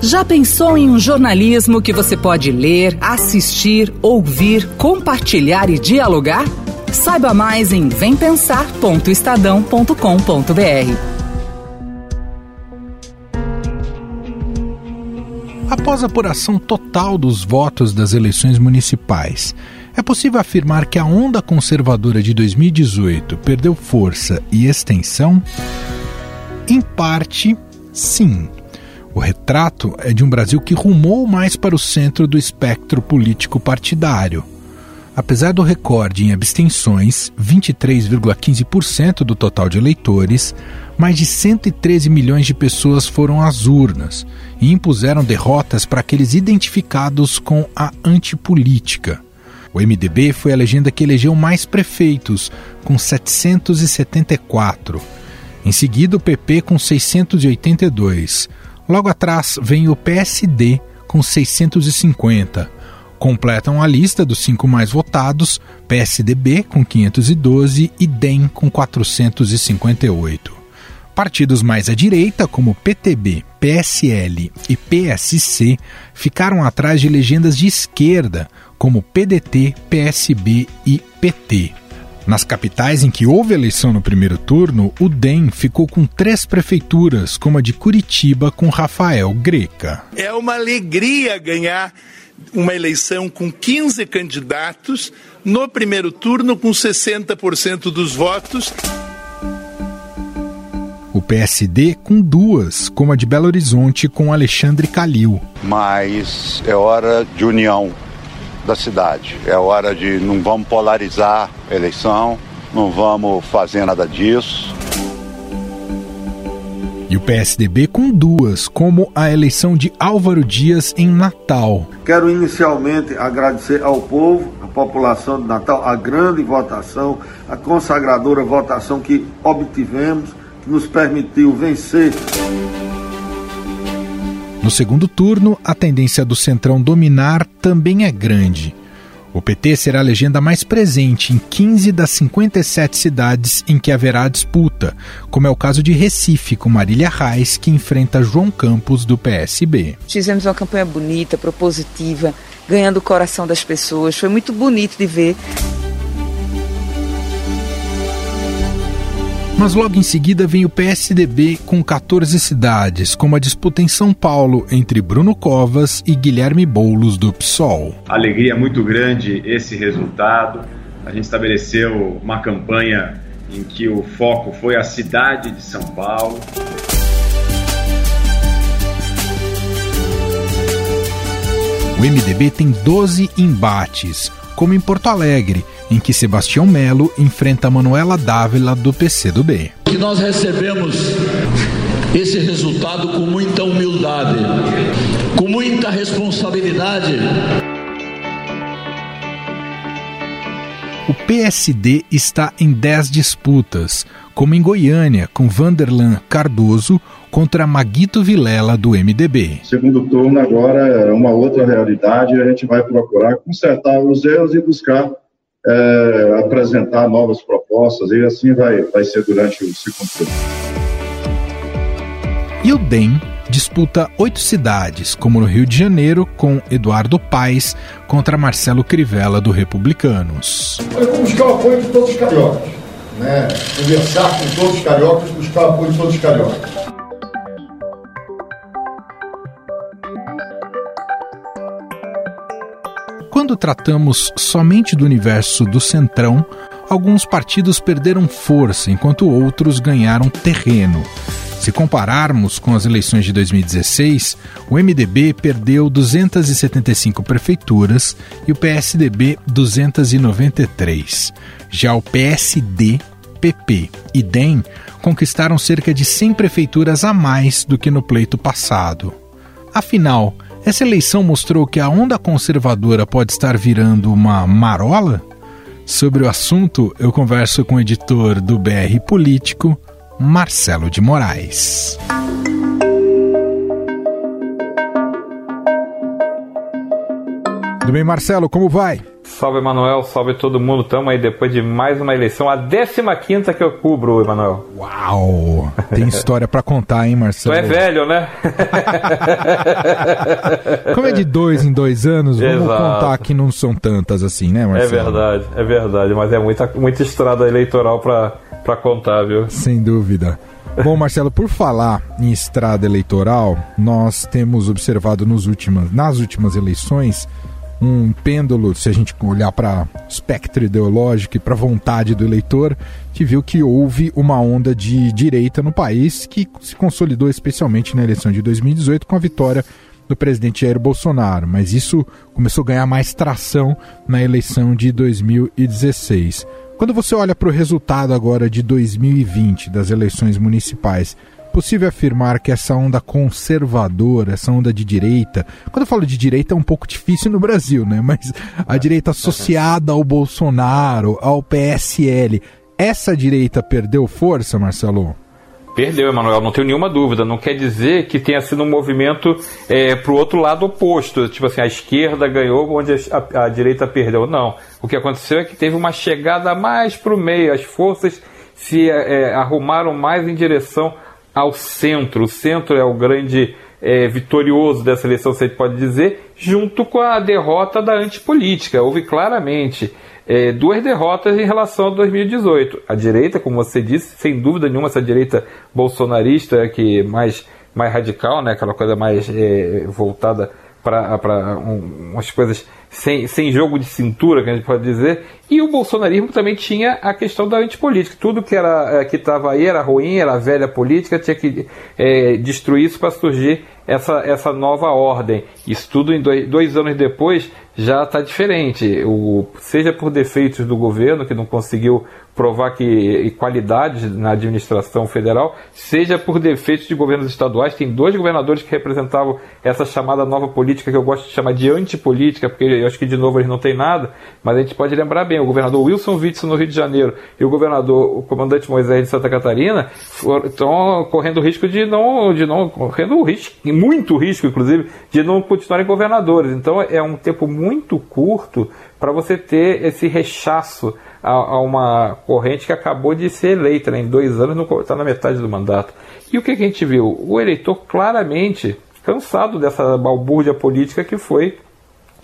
Já pensou em um jornalismo que você pode ler, assistir, ouvir, compartilhar e dialogar? Saiba mais em vempensar.estadão.com.br. Após a apuração total dos votos das eleições municipais, é possível afirmar que a onda conservadora de 2018 perdeu força e extensão? Em parte, sim. O retrato é de um Brasil que rumou mais para o centro do espectro político partidário. Apesar do recorde em abstenções, 23,15% do total de eleitores, mais de 113 milhões de pessoas foram às urnas e impuseram derrotas para aqueles identificados com a antipolítica. O MDB foi a legenda que elegeu mais prefeitos, com 774. Em seguida, o PP com 682. Logo atrás vem o PSD com 650. Completam a lista dos cinco mais votados PSDB com 512 e DEM com 458. Partidos mais à direita, como PTB, PSL e PSC, ficaram atrás de legendas de esquerda, como PDT, PSB e PT. Nas capitais em que houve eleição no primeiro turno, o DEM ficou com três prefeituras, como a de Curitiba, com Rafael Greca. É uma alegria ganhar uma eleição com 15 candidatos, no primeiro turno com 60% dos votos. O PSD com duas, como a de Belo Horizonte com Alexandre Calil. Mas é hora de união da cidade. É hora de não vamos polarizar a eleição, não vamos fazer nada disso. E o PSDB com duas, como a eleição de Álvaro Dias em Natal. Quero inicialmente agradecer ao povo, à população de Natal, a grande votação, a consagradora votação que obtivemos, que nos permitiu vencer. No segundo turno, a tendência do Centrão dominar também é grande. O PT será a legenda mais presente em 15 das 57 cidades em que haverá disputa, como é o caso de Recife, com Marília Reis, que enfrenta João Campos, do PSB. Fizemos uma campanha bonita, propositiva, ganhando o coração das pessoas. Foi muito bonito de ver. Mas logo em seguida vem o PSDB com 14 cidades, como a disputa em São Paulo entre Bruno Covas e Guilherme Boulos do PSOL. Alegria muito grande esse resultado. A gente estabeleceu uma campanha em que o foco foi a cidade de São Paulo. O MDB tem 12 embates, como em Porto Alegre, em que Sebastião Melo enfrenta Manuela Dávila do PCdoB. Que nós recebemos esse resultado com muita humildade, com muita responsabilidade. O PSD está em 10 disputas, como em Goiânia, com Vanderlan Cardoso contra Maguito Vilela, do MDB. Segundo turno agora é uma outra realidade e a gente vai procurar consertar os erros e buscar é, apresentar novas propostas e assim vai, vai ser durante o segundo turno. E o DEM disputa oito cidades, como no Rio de Janeiro, com Eduardo Paes contra Marcelo Crivella, do Republicanos. Vamos buscar o apoio de todos os cariocas. Né? Conversar com todos os cariocas, buscar o apoio de todos os cariocas. Quando tratamos somente do universo do Centrão, alguns partidos perderam força, enquanto outros ganharam terreno. Se compararmos com as eleições de 2016, o MDB perdeu 275 prefeituras e o PSDB 293. Já o PSD, PP e DEM conquistaram cerca de 100 prefeituras a mais do que no pleito passado. Afinal, essa eleição mostrou que a onda conservadora pode estar virando uma marola? Sobre o assunto, eu converso com o editor do BR Político, Marcelo de Moraes. Tudo bem, Marcelo? Como vai? Salve, Emanuel. Salve todo mundo. Estamos aí depois de mais uma eleição. A 15 que eu cubro, Emanuel. Uau! Tem história para contar, hein, Marcelo? Tu é velho, né? Como é de dois em dois anos, vamos Exato. contar que não são tantas assim, né, Marcelo? É verdade, é verdade. Mas é muita, muita estrada eleitoral para contar, viu? Sem dúvida. Bom, Marcelo, por falar em estrada eleitoral, nós temos observado nos últimas, nas últimas eleições um pêndulo, se a gente olhar para espectro ideológico e para vontade do eleitor, que viu que houve uma onda de direita no país que se consolidou especialmente na eleição de 2018 com a vitória do presidente Jair Bolsonaro, mas isso começou a ganhar mais tração na eleição de 2016. Quando você olha para o resultado agora de 2020 das eleições municipais, possível afirmar que essa onda conservadora, essa onda de direita, quando eu falo de direita é um pouco difícil no Brasil, né? Mas a direita associada ao Bolsonaro, ao PSL, essa direita perdeu força, Marcelo? Perdeu, Emanuel, não tenho nenhuma dúvida. Não quer dizer que tenha sido um movimento é, para o outro lado oposto. Tipo assim, a esquerda ganhou onde a, a, direita perdeu. Não. O que aconteceu é que teve uma chegada mais para o meio. As forças se é, arrumaram mais em direção ao centro. O centro é o grande é, vitorioso dessa eleição, você pode dizer, junto com a derrota da antipolítica. Houve claramente é, duas derrotas em relação a 2018. A direita, como você disse, sem dúvida nenhuma, essa direita bolsonarista que mais, mais radical, né, aquela coisa mais é, voltada para um, umas coisas sem, sem jogo de cintura, que a gente pode dizer, e o bolsonarismo também tinha a questão da antipolítica. Tudo que era é, que estava aí era ruim, era velha política, tinha que é, destruir isso para surgir essa, essa nova ordem. Isso tudo em dois, dois anos depois já está diferente. O, seja por defeitos do governo, que não conseguiu provar que qualidades na administração federal, seja por defeitos de governos estaduais. Tem dois governadores que representavam essa chamada nova política, que eu gosto de chamar de antipolítica, porque eu acho que de novo eles não têm nada, mas a gente pode lembrar bem, o governador Wilson Witzel no Rio de Janeiro e o governador, o comandante Moisés de Santa Catarina, estão correndo risco de não, de não, correndo risco, muito risco, inclusive, de não continuarem governadores. Então é um tempo muito curto para você ter esse rechaço a, a, uma corrente que acabou de ser eleita, né? em dois anos está na metade do mandato. E o que, que a gente viu? O eleitor claramente cansado dessa balbúrdia política que foi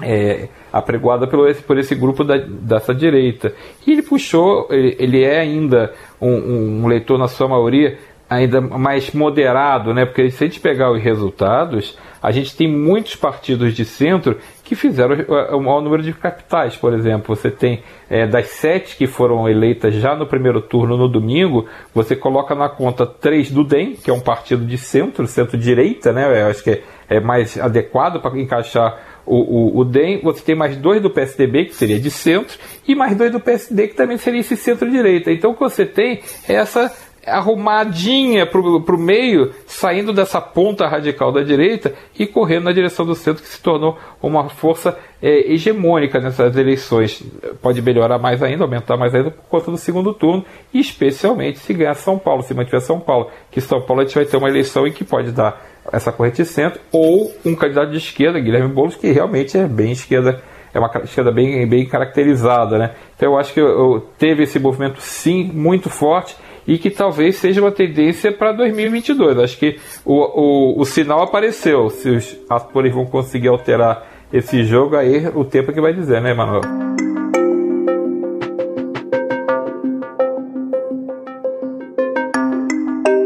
é, apregoada pelo, por esse grupo da, dessa direita. E ele puxou, ele, ele é ainda um, um leitor, na sua maioria, ainda mais moderado, né? Porque se a gente pegar os resultados, a gente tem muitos partidos de centro que fizeram o maior número de capitais, por exemplo. Você tem é, das sete que foram eleitas já no primeiro turno no domingo, você coloca na conta três do DEM, que é um partido de centro, centro-direita, né? Eu acho que é, é mais adequado para encaixar o, o, o, DEM, você tem mais dois do PSDB, que seria de centro, e mais dois do PSD, que também seria esse centro-direita. Então o que você tem é essa arrumadinha para o meio, saindo dessa ponta radical da direita e correndo na direção do centro, que se tornou uma força é, hegemônica nessas eleições. Pode melhorar mais ainda, aumentar mais ainda por conta do segundo turno, especialmente se ganhar São Paulo, se mantiver São Paulo. Que São Paulo a gente vai ter uma eleição em que pode dar essa corrente centro, ou um candidato de esquerda, Guilherme Boulos, que realmente é bem esquerda é uma esquerda bem, bem caracterizada, né? Então eu acho que eu, teve esse movimento sim muito forte e que talvez seja uma tendência para 2022. Acho que o, o, o sinal apareceu. Se os atores vão conseguir alterar esse jogo, aí o tempo é que vai dizer, né, Manuel?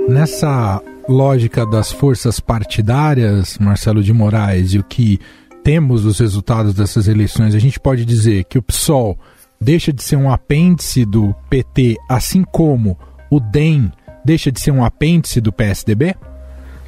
Nessa lógica das forças partidárias, Marcelo de Moraes, e o que temos os resultados dessas eleições, a gente pode dizer que o PSOL deixa de ser um apêndice do PT, assim como o DEM deixa de ser um apêndice do PSDB?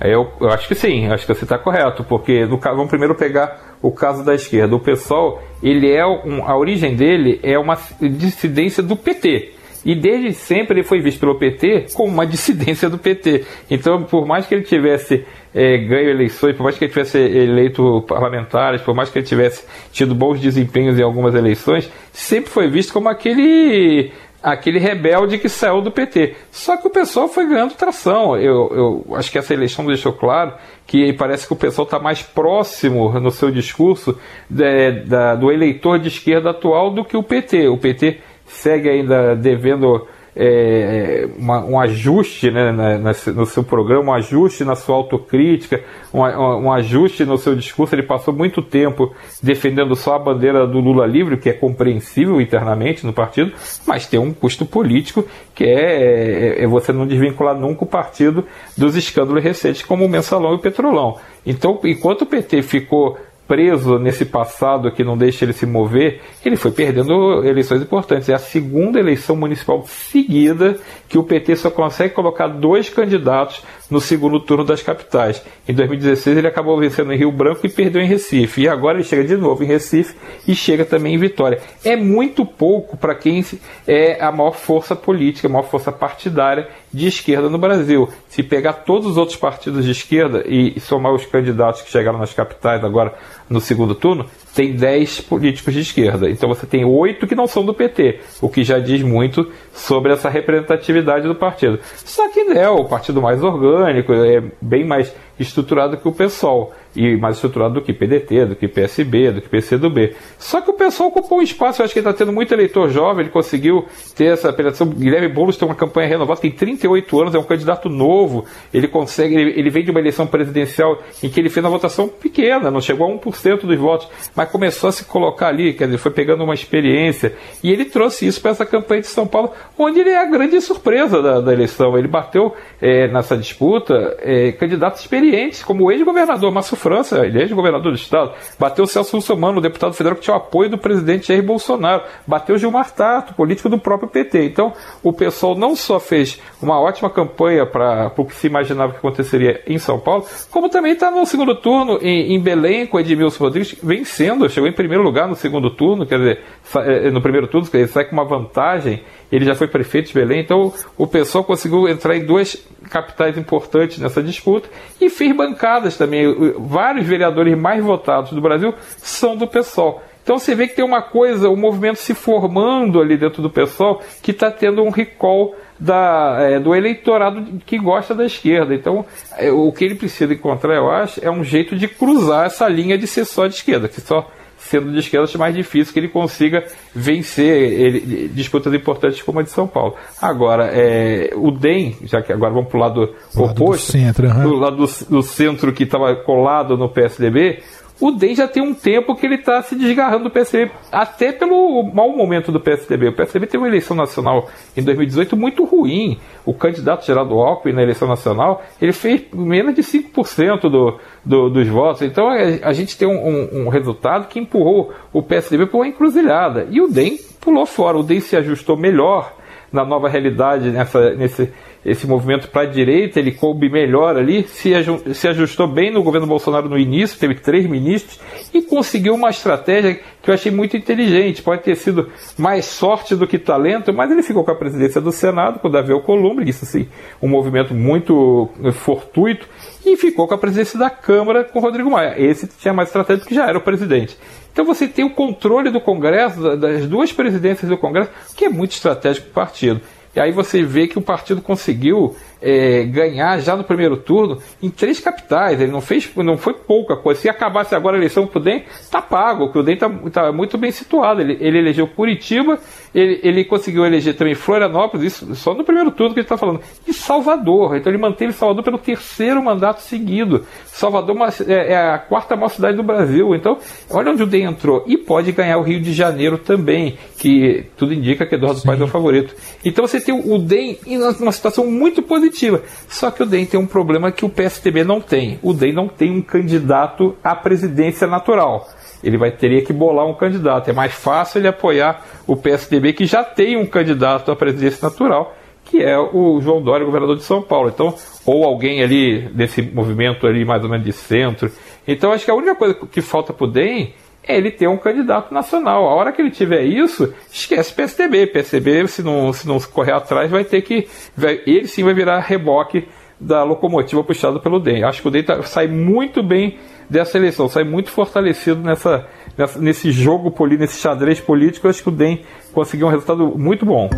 Eu, eu acho que sim, acho que você está correto, porque no, vamos primeiro pegar o caso da esquerda. O PSOL, ele é um, a origem dele é uma dissidência do PT. E desde sempre ele foi visto pelo PT como uma dissidência do PT. Então, por mais que ele tivesse é, ganho eleições, por mais que ele tivesse eleito parlamentares, por mais que ele tivesse tido bons desempenhos em algumas eleições, sempre foi visto como aquele aquele rebelde que saiu do PT. Só que o pessoal foi ganhando tração. Eu, eu acho que essa eleição deixou claro que parece que o pessoal está mais próximo no seu discurso de, da, do eleitor de esquerda atual do que o PT. O PT segue ainda devendo é, uma, um ajuste né, na, na, no seu programa, um ajuste na sua autocrítica, um, um, ajuste no seu discurso. Ele passou muito tempo defendendo só a bandeira do Lula livre, que é compreensível internamente no partido, mas tem um custo político que é, é, é você não desvincular nunca o partido dos escândalos recentes, como o Mensalão e o Petrolão. Então, enquanto o PT ficou preso nesse passado que não deixa ele se mover, ele foi perdendo eleições importantes. É a segunda eleição municipal seguida que o PT só consegue colocar dois candidatos no segundo turno das capitais. Em 2016 ele acabou vencendo em Rio Branco e perdeu em Recife. E agora ele chega de novo em Recife e chega também em Vitória. É muito pouco para quem é a maior força política, a maior força partidária de esquerda no Brasil. Se pegar todos os outros partidos de esquerda e somar os candidatos que chegaram nas capitais agora no segundo turno, tem 10 políticos de esquerda. Então você tem oito que não são do PT, o que já diz muito sobre essa representatividade do partido. Só que é o partido mais orgânico, é bem mais estruturado que o PSOL e mais estruturado do que PDT, do que PSB, do que PCdoB. Só que o pessoal ocupou um espaço, eu acho que está tendo muito eleitor jovem, ele conseguiu ter essa penetração. Guilherme Boulos tem uma campanha renovada, tem 38 anos, é um candidato novo, ele consegue, ele, ele vem de uma eleição presidencial em que ele fez uma votação pequena, não chegou a 1% dos votos, mas começou a se colocar ali, quer dizer, foi pegando uma experiência, e ele trouxe isso para essa campanha de São Paulo, onde ele é a grande surpresa da, da eleição. Ele bateu é, nessa disputa é, candidatos experientes, como o ex-governador Márcio França, ele é ex-governador do estado, bateu Celso Russomano, o deputado federal que tinha o apoio do presidente Jair Bolsonaro, bateu Gilmar Tato, político do próprio PT. Então, o pessoal não só fez uma ótima campanha para o que se imaginava que aconteceria em São Paulo, como também está no segundo turno em, em Belém com Edmilson Rodrigues vencendo, chegou em primeiro lugar no segundo turno, quer dizer, eh, no primeiro turno, quer dizer, sai com uma vantagem, ele já foi prefeito de Belém, então o pessoal conseguiu entrar em duas capitais importantes nessa disputa e fez bancadas também. Vários vereadores mais votados do Brasil são do PSOL. Então você vê que tem uma coisa, um movimento se formando ali dentro do PSOL que está tendo um recall da, é, do eleitorado que gosta da esquerda. Então, é, o que ele precisa encontrar, eu acho, é um jeito de cruzar essa linha de ser só de esquerda, que só sendo de esquerda acho mais difícil que ele consiga vencer ele, disputas importantes como a de São Paulo. Agora, é, o DEM, já que agora vamos para o lado, lado oposto, do centro, uhum. do lado do, do centro que estava colado no PSDB, o DEM já tem um tempo que ele está se desgarrando do PSDB, até pelo mau momento do PSDB. O PSDB teve uma eleição nacional em 2018 muito ruim. O candidato Geraldo Alckmin na eleição nacional, ele fez menos de 5% do, do, dos votos. Então a, a gente tem um, um, um, resultado que empurrou o PSDB para uma encruzilhada. E o DEM pulou fora. O DEM se ajustou melhor na nova realidade nessa, nesse esse movimento para a direita, ele coube melhor ali, se, se ajustou bem no governo Bolsonaro no início, teve três ministros e conseguiu uma estratégia que eu achei muito inteligente. Pode ter sido mais sorte do que talento, mas ele ficou com a presidência do Senado, com o Davi Alcolumbre, isso sim, um movimento muito eh, fortuito, e ficou com a presidência da Câmara com o Rodrigo Maia. Esse tinha mais estratégia porque já era o presidente. Então você tem o controle do Congresso, das duas presidências do Congresso, que é muito estratégico para o partido. E aí você vê que o partido conseguiu é, ganhar já no primeiro turno em três capitais. Ele não fez, não foi pouca coisa. Se acabasse agora a eleição para o DEM, está pago. O DEM está tá muito bem situado. Ele, ele elegeu Curitiba, ele, ele, conseguiu eleger também Florianópolis, isso só no primeiro turno que ele está falando, e Salvador. Então ele manteve Salvador pelo terceiro mandato seguido. Salvador é, é a quarta maior cidade do Brasil. Então, olha onde o DEM entrou. E pode ganhar o Rio de Janeiro também, que tudo indica que Eduardo Paes é o favorito. Então você tem o DEM em uma situação muito positiva positiva. Só que o DEM tem um problema que o PSDB não tem. O DEM não tem um candidato à presidência natural. Ele vai teria que bolar um candidato. É mais fácil ele apoiar o PSDB que já tem um candidato à presidência natural, que é o João Dória, governador de São Paulo. Então, ou alguém ali desse movimento ali mais ou menos de centro. Então, acho que a única coisa que falta para o DEM ele ter um candidato nacional. A hora que ele tiver isso, esquece PSDB. PSDB, se não, se não correr atrás, vai ter que. Vai, ele sim vai virar reboque da locomotiva puxada pelo DEM. Acho que o DEM tá, sai muito bem dessa eleição, sai muito fortalecido nessa, nessa, nesse jogo político, nesse xadrez político. Acho que o DEM conseguiu um resultado muito bom.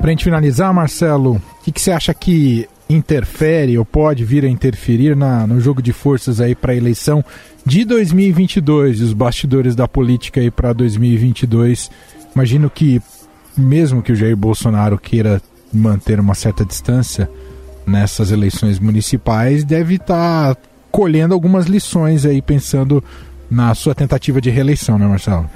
Para a gente finalizar, Marcelo, o que, que, você acha que interfere ou pode vir a interferir na, no jogo de forças aí para a eleição de 2022 e os bastidores da política aí para 2022? Imagino que mesmo que o Jair Bolsonaro queira manter uma certa distância nessas eleições municipais, deve estar tá colhendo algumas lições aí pensando na sua tentativa de reeleição, né, Marcelo?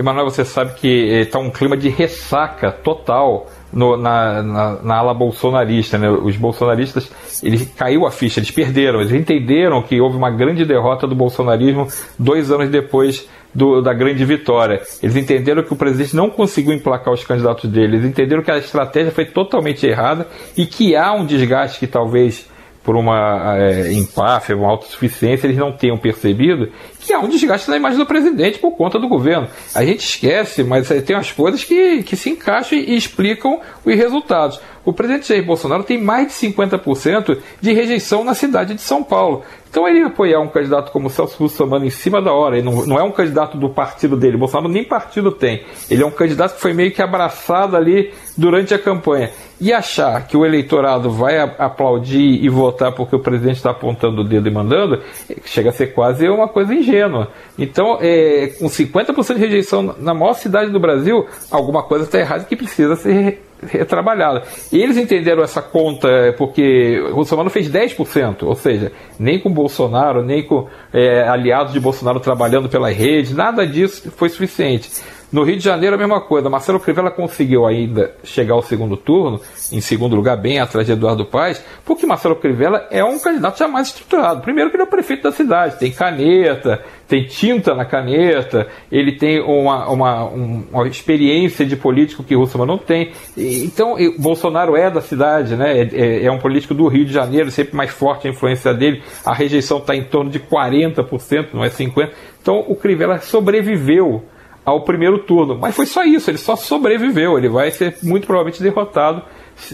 Emanuel, você sabe que está um clima de ressaca total no, na, na, na, ala bolsonarista. Né? Os bolsonaristas, eles caiu a ficha, eles perderam, eles entenderam que houve uma grande derrota do bolsonarismo dois anos depois do, da grande vitória. Eles entenderam que o presidente não conseguiu emplacar os candidatos dele, eles entenderam que a estratégia foi totalmente errada e que há um desgaste que talvez por uma é, empáfia, uma autossuficiência, eles não tenham percebido que há um desgaste na imagem do presidente por conta do governo. A gente esquece, mas tem as coisas que, que se encaixam e explicam os resultados. O presidente Jair Bolsonaro tem mais de 50% de rejeição na cidade de São Paulo. Então ele apoiar um candidato como Celso Russomano em cima da hora, ele não, não é um candidato do partido dele, Bolsonaro nem partido tem. Ele é um candidato que foi meio que abraçado ali durante a campanha. E achar que o eleitorado vai aplaudir e votar porque o presidente está apontando o dedo e mandando, chega a ser quase uma coisa ingênua. Então, é, com 50% de rejeição na maior cidade do Brasil, alguma coisa está errada que precisa ser retrabalhada. Eles entenderam essa conta é, porque o Bolsonaro fez 10%, ou seja, nem com Bolsonaro, nem com é, aliados de Bolsonaro trabalhando pela rede, nada disso foi suficiente. No Rio de Janeiro, a mesma coisa. Marcelo Crivella conseguiu ainda chegar ao segundo turno, em segundo lugar, bem atrás de Eduardo Paes, porque Marcelo Crivella é um candidato jamais estruturado. Primeiro, que ele é o prefeito da cidade, tem caneta, tem tinta na caneta, ele tem uma, uma, uma experiência de político que Russman não tem. Então, Bolsonaro é da cidade, né? É, é, é, um político do Rio de Janeiro, sempre mais forte a influência dele. A rejeição está em torno de 40%, não é 50%. Então, o Crivella sobreviveu ao primeiro turno. Mas foi só isso, ele só sobreviveu. Ele vai ser muito provavelmente derrotado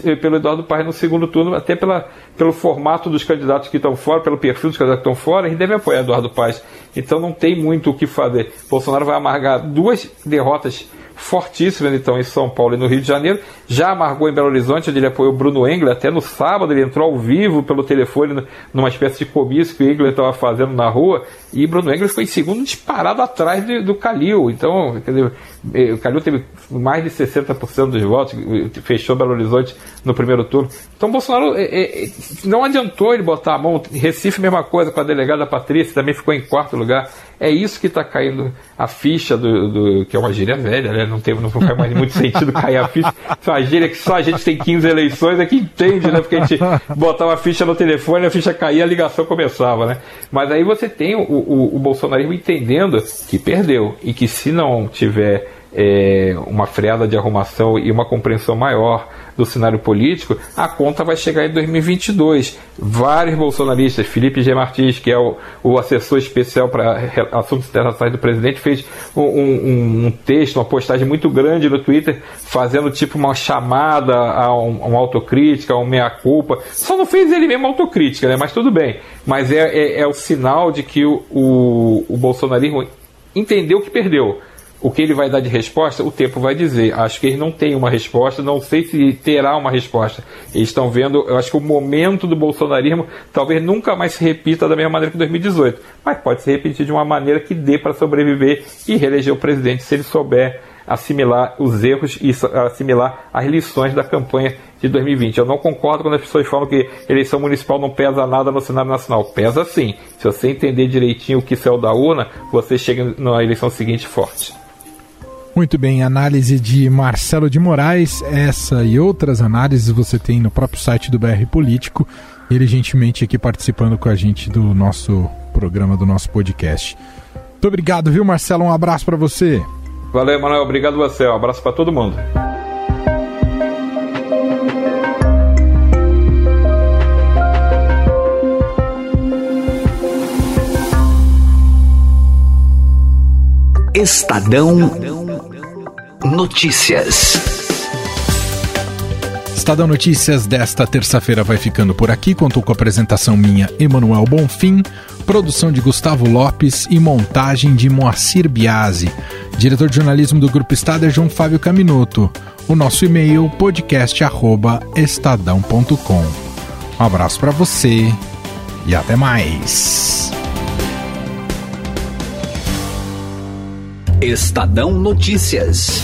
eh, pelo Eduardo Paes no segundo turno, até pela, pelo formato dos candidatos que estão fora, pelo perfil dos candidatos que estão fora, ele deve apoiar Eduardo Paes. Então não tem muito o que fazer. Bolsonaro vai amargar duas derrotas fortíssima então em São Paulo e no Rio de Janeiro. Já amargou em Belo Horizonte, onde ele apoiou Bruno Engler. Até no sábado ele entrou ao vivo pelo telefone numa espécie de comício que o Engler estava fazendo na rua. E Bruno Engler foi em segundo disparado atrás de, do Calil. Então, dizer, eh, o Calil teve mais de 60% dos votos, fechou Belo Horizonte no primeiro turno. Então Bolsonaro é, é, não adiantou ele botar a mão. Recife, mesma coisa com a delegada Patrícia, também ficou em quarto lugar. É isso que está caindo a ficha do, do, que é uma gíria velha, né? Não, teve, não faz mais muito sentido cair a ficha. Uma gíria que só a gente tem 15 eleições é que entende, né? Porque a gente botava a ficha no telefone, a ficha caía, a ligação começava, né? Mas aí você tem o, o, o bolsonarismo entendendo que perdeu e que se não tiver é, uma freada de arrumação e uma compreensão maior do cenário político, a conta vai chegar em 2022. Vários bolsonaristas, Felipe G. Martins, que é o, o assessor especial para assuntos internacionais do presidente, fez um, um, um, texto, uma postagem muito grande no Twitter, fazendo tipo uma chamada a um, uma autocrítica, a uma meia-culpa. Só não fez ele mesmo autocrítica, né? mas tudo bem. Mas é, é, é o sinal de que o, o, o bolsonarismo entendeu que perdeu o que ele vai dar de resposta, o tempo vai dizer. Acho que ele não tem uma resposta, não sei se terá uma resposta. Eles estão vendo, eu acho que o momento do bolsonarismo talvez nunca mais se repita da mesma maneira que 2018, mas pode se repetir de uma maneira que dê para sobreviver e reeleger o presidente se ele souber assimilar os erros e assimilar as lições da campanha de 2020. Eu não concordo quando as pessoas falam que eleição municipal não pesa nada no cenário nacional. Pesa sim. Se você entender direitinho o que saiu da urna, você chega na eleição seguinte forte. Muito bem, análise de Marcelo de Moraes. Essa e outras análises você tem no próprio site do BR Político. Ele gentilmente aqui participando com a gente do nosso programa, do nosso podcast. Muito obrigado, viu, Marcelo? Um abraço para você. Valeu, Manuel. Obrigado você. Um abraço para todo mundo. Estadão Notícias. Estadão Notícias desta terça-feira vai ficando por aqui. Contou com a apresentação minha, Emanuel Bonfim, produção de Gustavo Lopes e montagem de Moacir Biasi. Diretor de jornalismo do Grupo Estado é João Fábio Caminoto. O nosso e-mail podcast@estadão.com. Um abraço para você e até mais. Estadão Notícias.